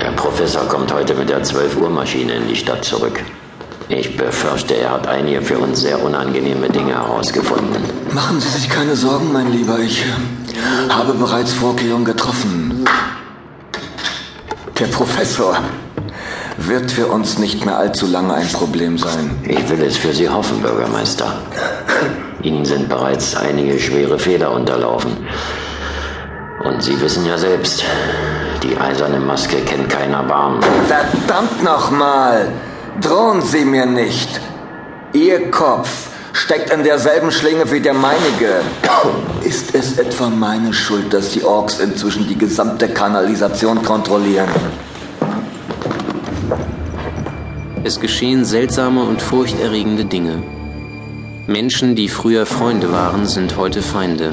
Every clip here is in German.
Der Professor kommt heute mit der 12 Uhr Maschine in die Stadt zurück. Ich befürchte, er hat einige für uns sehr unangenehme Dinge herausgefunden. Machen Sie sich keine Sorgen, mein Lieber. Ich äh, habe bereits Vorkehrungen getroffen. Der Professor wird für uns nicht mehr allzu lange ein Problem sein. Ich will es für Sie hoffen, Bürgermeister. Ihnen sind bereits einige schwere Fehler unterlaufen. Und Sie wissen ja selbst, die eiserne Maske kennt kein Erbarmen. Verdammt nochmal! Drohen Sie mir nicht! Ihr Kopf steckt in derselben Schlinge wie der meinige. Ist es etwa meine Schuld, dass die Orks inzwischen die gesamte Kanalisation kontrollieren? Es geschehen seltsame und furchterregende Dinge. Menschen, die früher Freunde waren, sind heute Feinde.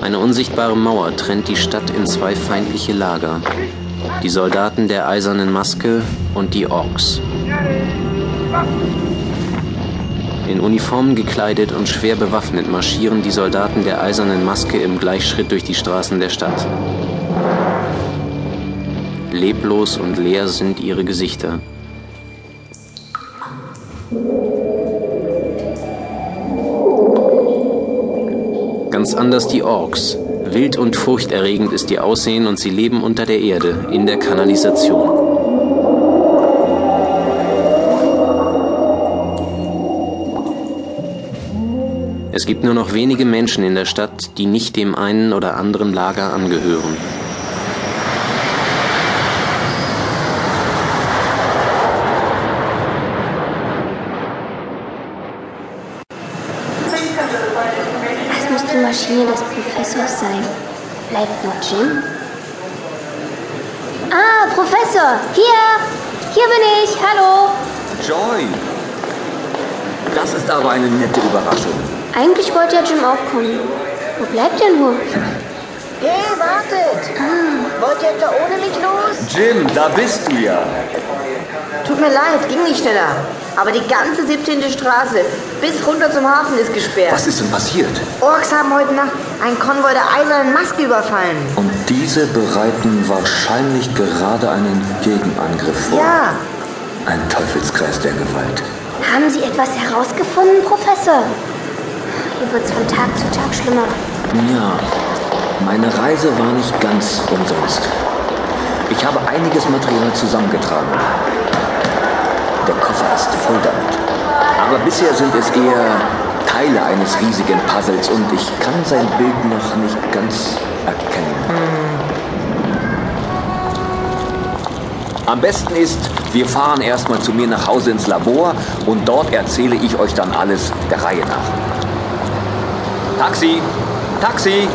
Eine unsichtbare Mauer trennt die Stadt in zwei feindliche Lager. Die Soldaten der eisernen Maske und die Orks. In Uniformen gekleidet und schwer bewaffnet marschieren die Soldaten der eisernen Maske im Gleichschritt durch die Straßen der Stadt. Leblos und leer sind ihre Gesichter. Ganz anders die Orks. Wild und furchterregend ist ihr Aussehen und sie leben unter der Erde, in der Kanalisation. Es gibt nur noch wenige Menschen in der Stadt, die nicht dem einen oder anderen Lager angehören. Die Maschine des Professors sein. Bleibt noch Jim? Ah, Professor! Hier! Hier bin ich! Hallo! Joy! Das ist aber eine nette Überraschung. Eigentlich wollte ja Jim auch kommen. Wo bleibt er nur? Hey, wartet! Wollt ihr etwa ohne mich los? Jim, da bist du ja. Tut mir leid, ging nicht schneller. Aber die ganze 17. Straße bis runter zum Hafen ist gesperrt. Was ist denn passiert? Orks haben heute Nacht einen Konvoi der eisernen Maske überfallen. Und diese bereiten wahrscheinlich gerade einen Gegenangriff vor. Ja, Ein Teufelskreis der Gewalt. Haben Sie etwas herausgefunden, Professor? Hier wird's von Tag zu Tag schlimmer. Ja, meine Reise war nicht ganz umsonst. Ich habe einiges Material zusammengetragen. Der Koffer ist voll damit. Aber bisher sind es eher Teile eines riesigen Puzzles und ich kann sein Bild noch nicht ganz erkennen. Am besten ist, wir fahren erstmal zu mir nach Hause ins Labor und dort erzähle ich euch dann alles der Reihe nach. Taxi! Taxi!